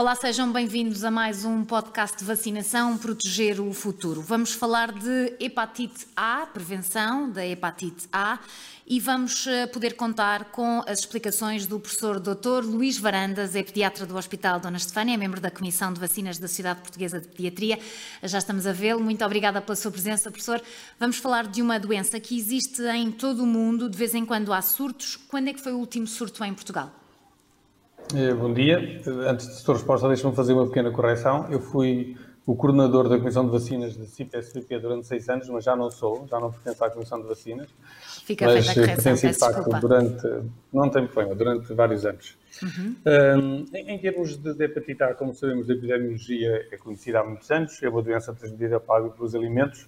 Olá, sejam bem-vindos a mais um podcast de vacinação Proteger o Futuro. Vamos falar de hepatite A, prevenção da hepatite A, e vamos eh, poder contar com as explicações do professor Dr. Luís Varandas, é pediatra do Hospital Dona Estefânia, é membro da Comissão de Vacinas da Sociedade Portuguesa de Pediatria. Já estamos a vê-lo. Muito obrigada pela sua presença, professor. Vamos falar de uma doença que existe em todo o mundo, de vez em quando há surtos. Quando é que foi o último surto em Portugal? Eh, bom dia. Antes de sua resposta, deixe-me fazer uma pequena correção. Eu fui o coordenador da Comissão de Vacinas da CIP-SVP durante seis anos, mas já não sou, já não pertenço à Comissão de Vacinas. Fica mas feita a correção, pertenci, de facto, desculpa. durante, não tem problema, durante vários anos. Uhum. Um, em, em, termos de, de hepatite A, como sabemos, a epidemiologia é conhecida há muitos anos, é uma doença transmitida pelos alimentos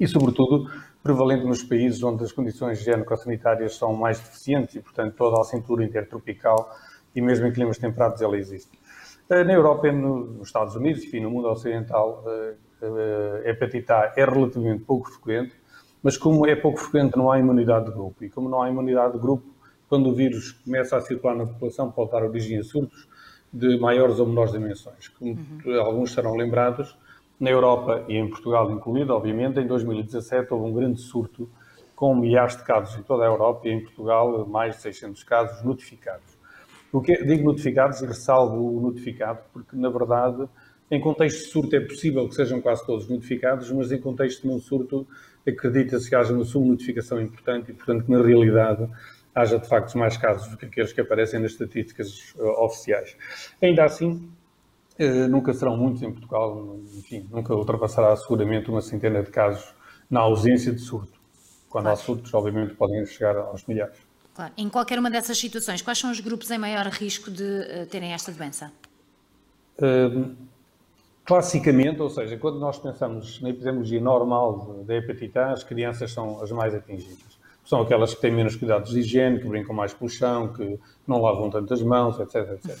e, sobretudo, prevalente nos países onde as condições higiênico-sanitárias são mais deficientes e, portanto, toda a cintura intertropical e mesmo em climas temperados ela existe. Eh, na Europa e nos Estados Unidos, enfim, no mundo ocidental, eh, eh, a hepatite A é relativamente pouco frequente, mas como é pouco frequente, não há imunidade de grupo. E como não há imunidade de grupo, quando o vírus começa a circular na população, pode dar origem a surtos de maiores ou menores dimensões. Como uhum. alguns serão lembrados, na Europa e em Portugal incluído, obviamente, em 2017 houve um grande surto com milhares de casos em toda a Europa e em Portugal mais de 600 casos notificados. O que é, digo notificados e ressalvo o notificado, porque na verdade, em contexto de surto é possível que sejam quase todos notificados, mas em contexto de não surto acredita-se que haja uma subnotificação importante e, portanto, que na realidade haja de facto mais casos do que aqueles que aparecem nas estatísticas uh, oficiais. Ainda assim, uh, nunca serão muitos em Portugal, enfim, nunca ultrapassará seguramente uma centena de casos na ausência de surto. Quando há surtos, obviamente, podem chegar aos milhares. Claro. Em qualquer uma dessas situações, quais são os grupos em maior risco de uh, terem esta doença? Uh, classicamente, ou seja, quando nós pensamos na epidemiologia normal da hepatite A, as crianças são as mais atingidas. São aquelas que têm menos cuidados de higiene, que brincam mais pelo chão, que não lavam tantas mãos, etc, etc.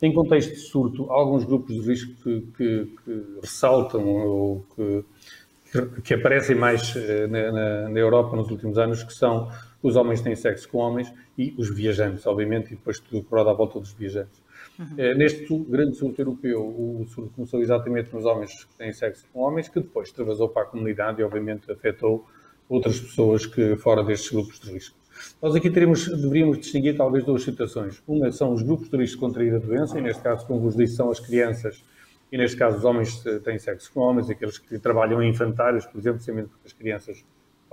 Em contexto de surto, alguns grupos de risco que, que, que ressaltam ou que, que aparecem mais eh, na, na, na Europa nos últimos anos, que são os homens têm sexo com homens e os viajantes, obviamente, e depois tudo corrado à volta dos viajantes. Uhum. É, neste grande surto europeu, o surto começou exatamente nos homens que têm sexo com homens, que depois extravasou para a comunidade e, obviamente, afetou outras pessoas que fora destes grupos de risco. Nós aqui teremos, deveríamos distinguir talvez duas situações. Uma são os grupos de risco de contrair a doença, e neste caso, como vos disse, são as crianças, e neste caso os homens têm sexo com homens, aqueles que trabalham em infantários, por exemplo, sempre porque as crianças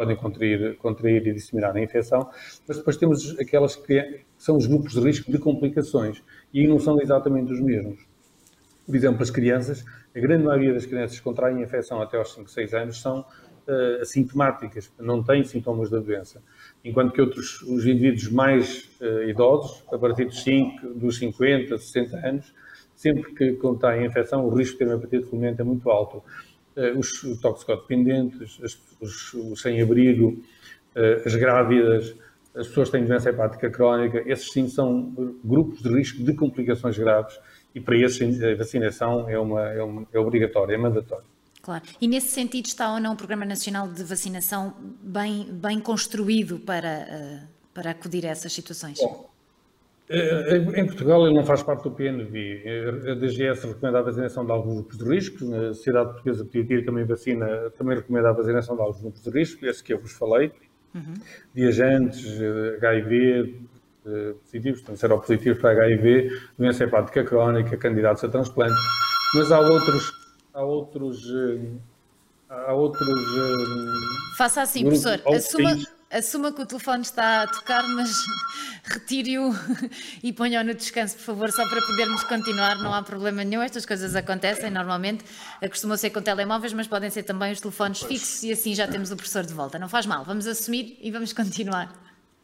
podem contrair, contrair e disseminar a infecção, mas depois temos aquelas que são os grupos de risco de complicações e não são exatamente os mesmos. Por exemplo, as crianças, a grande maioria das crianças que contraem a infecção até aos 5, 6 anos são uh, assintomáticas, não têm sintomas da doença, enquanto que outros, os indivíduos mais uh, idosos, a partir dos, 5, dos 50, 60 anos, sempre que contraem a infecção, o risco de ter uma hepatite fulminante é muito alto. Eh, os toxicodependentes, os, os sem-abrigo, eh, as grávidas, as pessoas que têm doença hepática crónica, esses sim são grupos de risco de complicações graves e para esses a vacinação é, uma, é, uma, é obrigatória, é mandatória. Claro. E nesse sentido está ou não o Programa Nacional de Vacinação bem, bem construído para, eh, para acudir a essas situações? Bom, em Portugal ele não faz parte do PNV. A DGS recomenda a vacinação de alguns grupos de risco. A Sociedade Portuguesa Pediatria também vacina, também recomenda a vacinação de alguns grupos de risco, esse que eu vos falei. Uhum. Viajantes, HIV, eh, positivos, portanto, seropositivos para HIV, doença hepática crónica, candidatos a transplante. Mas há outros, há outros, eh, há outros. Faça assim, professor. Assuma, assuma que o telefone está a tocar, mas retire-o e ponha-o no descanso, por favor, só para podermos continuar, não há problema nenhum, estas coisas acontecem normalmente, costumam ser com telemóveis, mas podem ser também os telefones fixos e assim já temos o professor de volta. Não faz mal, vamos assumir e vamos continuar.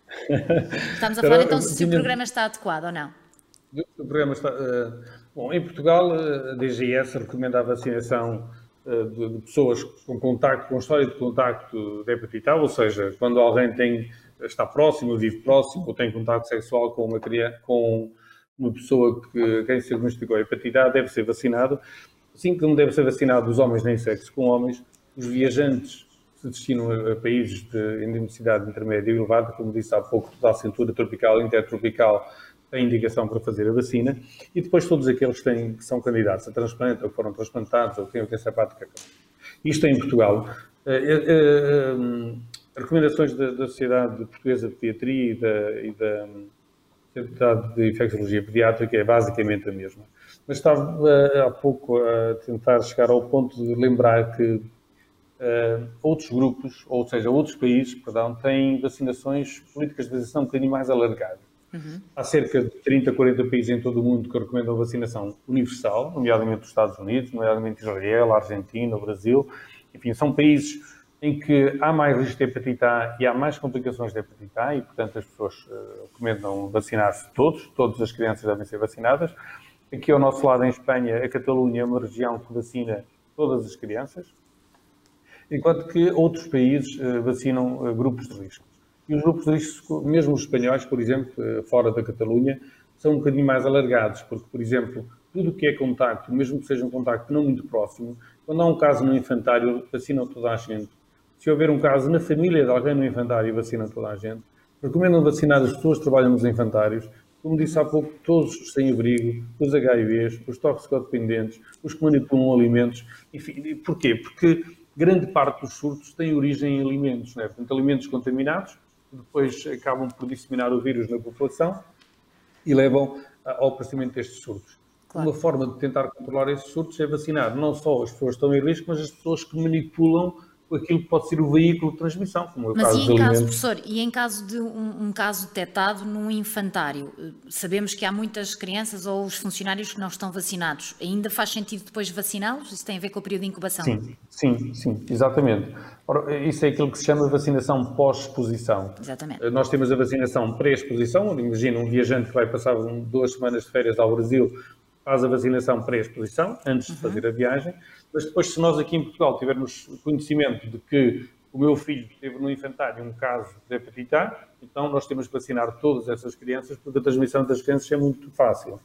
Estamos a falar então se o programa está adequado ou não. O programa está. Uh, bom, em Portugal, a DGS recomenda a vacinação eh, de, pessoas com contacto, com história de contacto de hepatite A, ou seja, quando alguém tem, está próximo, vive próximo, ou tem contacto sexual com uma, criança, com uma pessoa que quem se diagnosticou hepatite deve ser vacinado. Assim como deve ser vacinado os homens nem sexo com homens, os viajantes se destinam a, países de endemicidade intermédia e elevada, como disse há pouco, toda a cintura tropical, intertropical, têm indicação para fazer a vacina, e depois todos aqueles que, têm, que são candidatos a transplante, ou que foram transplantados, ou que têm o doença hepática. Isto em Portugal. As recomendações da, da Sociedade Portuguesa de Pediatria e da, e da Sociedade de Infecciologia Pediátrica é basicamente a mesma. Mas estava eh, há pouco a tentar chegar ao ponto de lembrar que uh, outros grupos, ou seja, outros países, perdão, têm vacinações, políticas de vacinação um bocadinho mais alargadas. Uhum. Há cerca de 30, 40 países em todo o mundo que recomendam a vacinação universal, nomeadamente os Estados Unidos, nomeadamente Israel, Argentina, Brasil. Enfim, são países em que há mais risco de hepatite A e há mais complicações de hepatite A e, portanto, as pessoas uh, recomendam vacinar-se todos, todas as crianças devem ser vacinadas. Aqui ao nosso lado, em Espanha, a Catalunha é uma região que vacina todas as crianças, enquanto que outros países uh, vacinam uh, grupos de risco. E os grupos de risco, mesmo os espanhóis, por exemplo, uh, fora da Catalunha, são um bocadinho mais alargados, porque, por exemplo, tudo o que é contacto, mesmo que seja um contacto não muito próximo, quando há um caso no infantário, vacinam toda a gente. Se houver um caso na família de alguém no infantário, vacinam toda a gente. Recomendam vacinar as pessoas que trabalham nos infantários, como disse há pouco, todos os sem-abrigo, os HIVs, os toxicodependentes, os que manipulam alimentos. Enfim, porquê? Porque grande parte dos surtos tem origem em alimentos, né? portanto, alimentos contaminados, depois acabam por disseminar o vírus na população e levam ao aparecimento destes surtos. Claro. Uma forma de tentar controlar esses surtos é vacinar não só as pessoas que estão em risco, mas as pessoas que manipulam aquilo que pode ser o veículo de transmissão, como é o Mas caso e em caso, professor, e em caso de um, um, caso detectado num infantário, eh, sabemos que há muitas crianças ou os funcionários que não estão vacinados, ainda faz sentido depois vaciná-los? Isso tem a ver com o período de incubação? Sim, sim, sim, exatamente. Ora, isso é aquilo que se chama vacinação pós-exposição. Exatamente. Eh, nós temos a vacinação pré-exposição, imagina um viajante que vai passar duas semanas de férias ao Brasil, faz a vacinação pré-exposição, antes de uhum. fazer a viagem, mas depois, se nós aqui em Portugal tivermos conhecimento de que o meu filho teve no infantário um caso de hepatite A, então nós temos que vacinar todas essas crianças, porque a transmissão das crianças é muito fácil.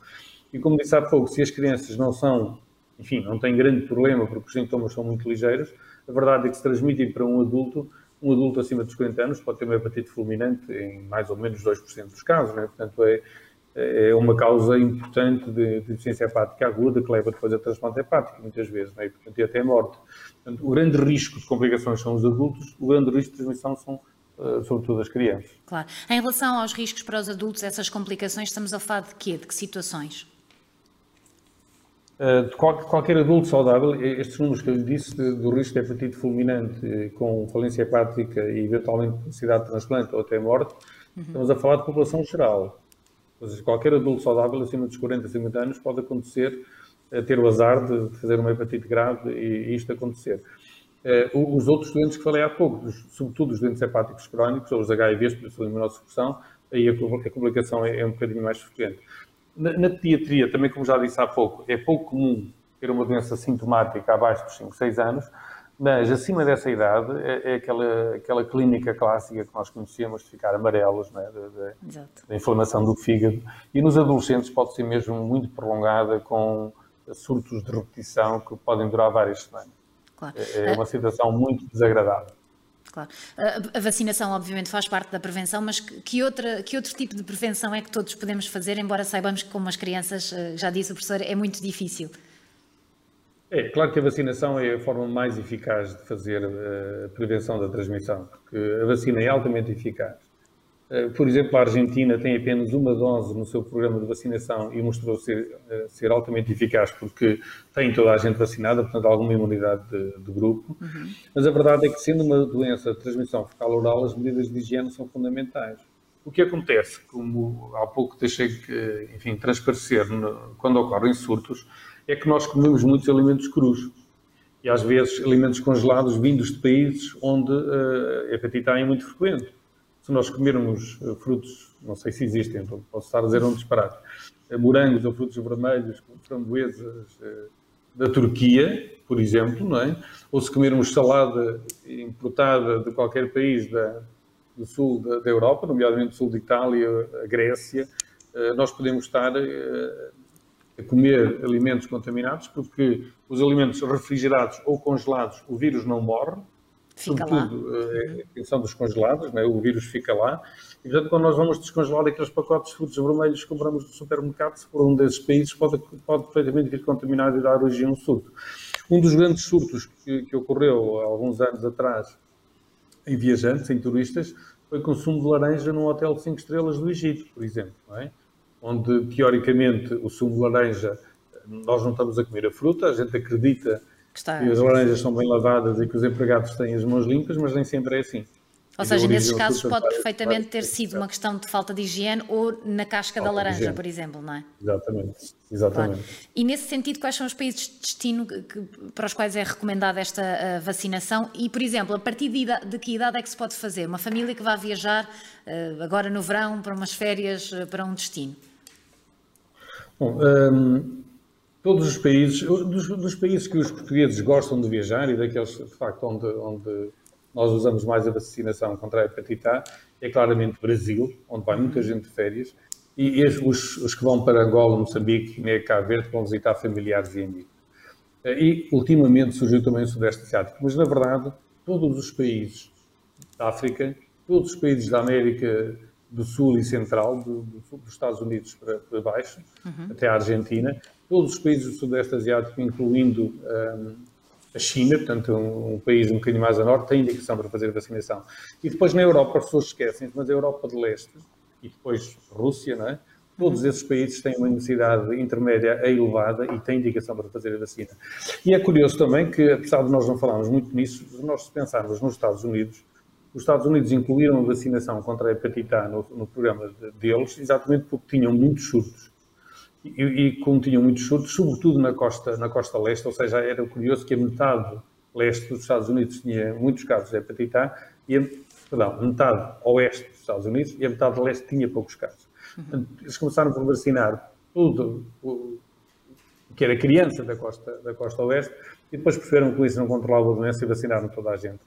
E como disse há pouco, se as crianças não são, enfim, não têm grande problema porque os sintomas são muito ligeiros, a verdade é que se transmitem para um adulto, um adulto acima dos 40 anos pode ter uma hepatite fulminante em mais ou menos 2% dos casos, né? portanto é, é uma causa importante de, de deficiência hepática aguda que leva depois a transplante hepático, muitas vezes, né? e, portanto, e até a morte. Portanto, o grande risco de complicações são os adultos, o grande risco de transmissão são uh, sobretudo as crianças. Claro. Em relação aos riscos para os adultos, essas complicações, estamos a falar de quê? De que situações? Uh, de qual, qualquer adulto saudável, estes números que eu lhe disse do risco de hepatite fulminante eh, com falência hepática e eventualmente necessidade de transplante ou até morte, uhum. estamos a falar de população geral. Ou seja, qualquer adulto saudável acima dos 40, 50 anos pode acontecer, eh, ter o azar de fazer uma hepatite grave e, isto acontecer. Eh, os outros doentes que falei há pouco, sobretudo os doentes hepáticos crónicos, ou os HIVs, por sua imunossupressão, aí a, complicação é, é, um bocadinho mais frequente. Na, pediatria, também como já disse há pouco, é pouco comum ter uma doença sintomática abaixo dos 5, 6 anos, mas acima dessa idade é, é, aquela, aquela clínica clássica que nós conhecemos de ficar amarelos, né, da inflamação do fígado. E nos adolescentes pode ser mesmo muito prolongada, com surtos de repetição que podem durar várias semanas. Claro. É, é uma situação muito desagradável. Claro. A vacinação, obviamente, faz parte da prevenção, mas que, outra, que outro tipo de prevenção é que todos podemos fazer, embora saibamos que, como as crianças, eh, já disse o professor, é muito difícil? É, claro que a vacinação é a forma mais eficaz de fazer eh, a prevenção da transmissão, porque a vacina é altamente eficaz. Eh, por exemplo, a Argentina tem apenas uma dose no seu programa de vacinação e mostrou ser, eh, ser altamente eficaz porque tem toda a gente vacinada, portanto, alguma imunidade de, de grupo. Uhum. Mas a verdade é que, sendo uma doença de transmissão fecal oral, as medidas de higiene são fundamentais. O que acontece, como há pouco deixei que, enfim, transparecer no, quando ocorrem surtos, é que nós comemos muitos alimentos crus. E às vezes alimentos congelados vindos de países onde uh, a hepatite A é muito frequente. Se nós comermos uh, frutos, não sei se existem, então posso estar a dizer um disparate, uh, morangos ou frutos vermelhos, como framboesas da Turquia, por exemplo, não é? Ou se comermos salada importada de qualquer país da, do sul da, da Europa, nomeadamente do sul de Itália, a Grécia, nós podemos estar a comer alimentos contaminados, porque os alimentos refrigerados ou congelados, o vírus não morre, Fica sobretudo lá. Eh, a questão dos congelados, né? o vírus fica lá. E, portanto, quando nós vamos descongelar aqueles pacotes de frutos vermelhos que compramos no supermercado, se for um desses países, pode, pode perfeitamente vir contaminado e dar origem a um surto. Um dos grandes surtos que, que ocorreu há alguns anos atrás em viajantes, em turistas, foi consumo de laranja num hotel de 5 estrelas do Egito, por exemplo, é? onde, teoricamente, o sumo de laranja, nós não estamos a comer a fruta, a gente acredita que, que as laranjas são bem lavadas e que os empregados têm as mãos limpas, mas nem sempre é assim. Ou seja, nesses casos pode perfeitamente ter sido uma questão de falta de higiene ou na casca da laranja, por exemplo, não é? Exatamente, exatamente. Claro. E nesse sentido, quais são os países de destino que, para os quais é recomendada esta uh, vacinação? E, por exemplo, a partir de, de, que idade é que se pode fazer? Uma família que vai viajar uh, agora no verão para umas férias, uh, para um destino? Bom, ehm, todos os países, dos, dos, países que os portugueses gostam de viajar e daqueles, de facto, onde, onde nós usamos mais a vacinação contra a hepatite A, é claramente Brasil, onde vai muita gente de férias, e os, os que vão para Angola, Moçambique, Guiné, Cabo Verde, vão visitar familiares e amigos. E, ultimamente, surgiu também o Sudeste Asiático, mas, na verdade, todos os países da África, todos os países da América do Sul e Central, do, do, dos Estados Unidos para, para baixo, uhum. até a Argentina, todos os países do Sudeste Asiático, incluindo um, a China, portanto, um, um, país um bocadinho mais a norte, tem indicação para fazer vacinação. E depois na Europa, as pessoas esquecem, mas a Europa de Leste e depois Rússia, não é? Todos esses países têm uma necessidade intermédia a elevada e têm indicação para fazer a vacina. E é curioso também que, apesar de nós não falarmos muito nisso, nós se pensarmos nos Estados Unidos, os Estados Unidos incluíram a vacinação contra a hepatite A no, no programa deles, exatamente porque tinham muitos surtos e, e como tinham muitos surtos, sobretudo na costa, na costa leste, ou seja, era curioso que a metade leste dos Estados Unidos tinha muitos casos de hepatite A e a, perdão, metade oeste dos Estados Unidos e a metade leste tinha poucos casos. Uhum. Eles começaram por vacinar tudo o que era criança da costa, da costa oeste e depois perceberam que isso não controlava a doença e vacinaram toda a gente.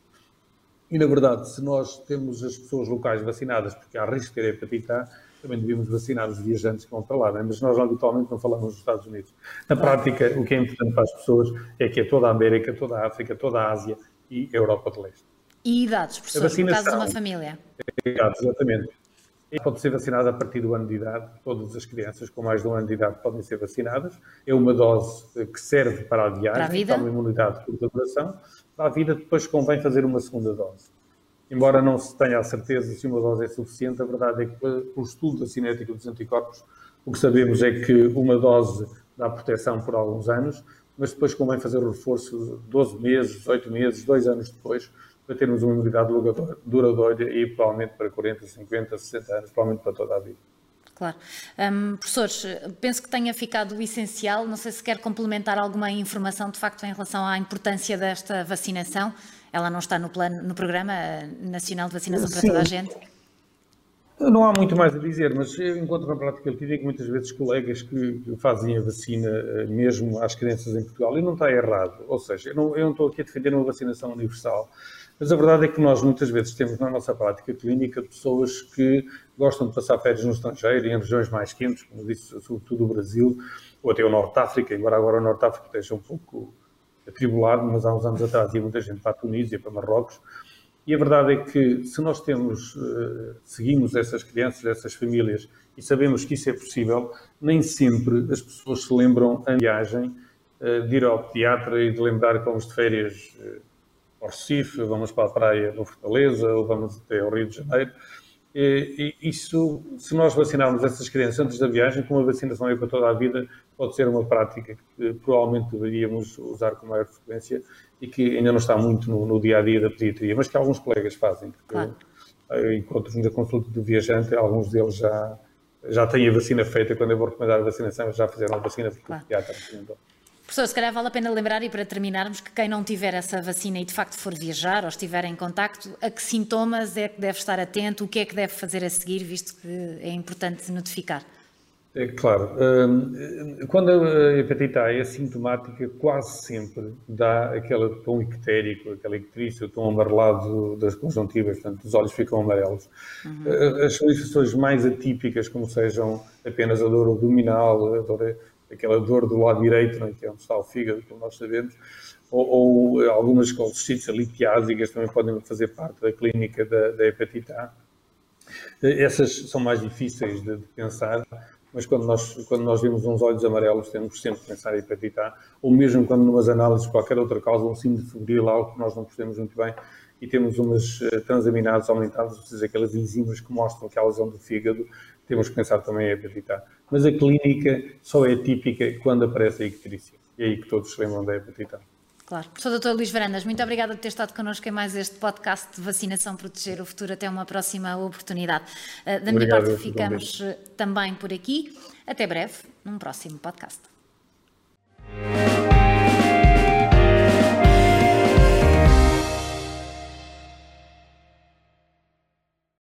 E, na verdade, se nós temos as pessoas locais vacinadas porque há risco de ter hepatite A, também devíamos vacinar os viajantes que vão para lá, né? mas nós habitualmente não falamos dos Estados Unidos. Na prática, o que é importante para as pessoas é que é toda a América, toda a África, toda a Ásia e a Europa de Leste. E idades, professor, no caso de uma família? Idades, exatamente. Pode ser vacinada a partir do ano de idade. Todas as crianças com mais de um ano de idade podem ser vacinadas. É uma dose que serve para a viagem, para a vida? uma imunidade de curta duração. Para a vida, depois convém fazer uma segunda dose. Embora não se tenha a certeza se uma dose é suficiente, a verdade é que, pelo estudo da cinética dos anticorpos, o que sabemos é que uma dose dá proteção por alguns anos, mas depois convém fazer o reforço 12 meses, 18 meses, 2 anos depois, para termos uma imunidade duradoura e provavelmente para 40, 50, 60 anos, provavelmente para toda a vida. Claro. Um, professores, penso que tenha ficado o essencial. Não sei se quer complementar alguma informação, de facto, em relação à importância desta vacinação. Ela não está no plano, no programa nacional de vacinação Sim. para toda a gente? Não há muito mais a dizer, mas eu encontro na prática digo muitas vezes colegas que fazem a vacina eh, mesmo às crianças em Portugal e não está errado. Ou seja, eu não, eu não estou aqui a defender uma vacinação universal, mas a verdade é que nós muitas vezes temos na nossa prática clínica pessoas que gostam de passar férias no estrangeiro e em regiões mais quentes, como disse, sobretudo o Brasil ou até o Norte de África, embora agora o Norte de África esteja um pouco atribulado, mas há uns anos atrás ia muita gente para a Tunísia, para Marrocos, e a verdade é que se nós temos, eh, seguimos essas crianças, essas famílias, e sabemos que isso é possível, nem sempre as pessoas se lembram, em viagem, eh, de ir ao pediatra e de lembrar que vamos de férias eh, ao Recife, vamos para a praia do Fortaleza, ou vamos até ao Rio de Janeiro. E, isso, se nós vacinarmos essas crianças antes da viagem, como a vacinação é para toda a vida, pode ser uma prática que provavelmente deveríamos usar com maior frequência e que ainda não está muito no, no dia a dia da pediatria, mas que alguns colegas fazem. Porque claro. eu encontro na consulta do viajante, alguns deles já, já têm a vacina feita. Quando eu vou recomendar a vacinação, já fizeram a vacina porque claro. o pediatra recomendou. Professor, se calhar vale a pena lembrar e para terminarmos que quem não tiver essa vacina e de facto for viajar ou estiver em contacto, a que sintomas é que deve estar atento, o que é que deve fazer a seguir, visto que é importante notificar? É claro. Hum, quando a hepatite A é sintomática, quase sempre dá aquele tom ictérico, aquela icterícia, o tom amarelado das conjuntivas, portanto, os olhos ficam amarelos. Uhum. As manifestações mais atípicas, como sejam apenas a dor abdominal, a dor aquela dor do lado direito, é? que é onde está o fígado, como nós sabemos, ou, ou algumas colecites litiásicas também podem fazer parte da clínica da, da hepatite A. Essas são mais difíceis de, de, pensar, mas quando nós, quando nós vemos uns olhos amarelos, temos sempre que pensar em hepatite A, ou mesmo quando numas análises qualquer outra causa, um síndrome febril, algo que nós não percebemos muito bem, e temos umas eh, transaminases aumentadas, ou seja, aquelas enzimas que mostram que há lesão do fígado, temos que pensar também em hepatite A. Mas a clínica só é típica quando aparece a icterícia. E é aí que todos se lembram da hepatite A. Claro. Professor Dr. Luís Varandas, muito obrigada por ter estado connosco em mais este podcast de Vacinação Proteger o Futuro. Até uma próxima oportunidade. Eh, da minha parte, ficamos também por aqui. Até breve, num próximo podcast.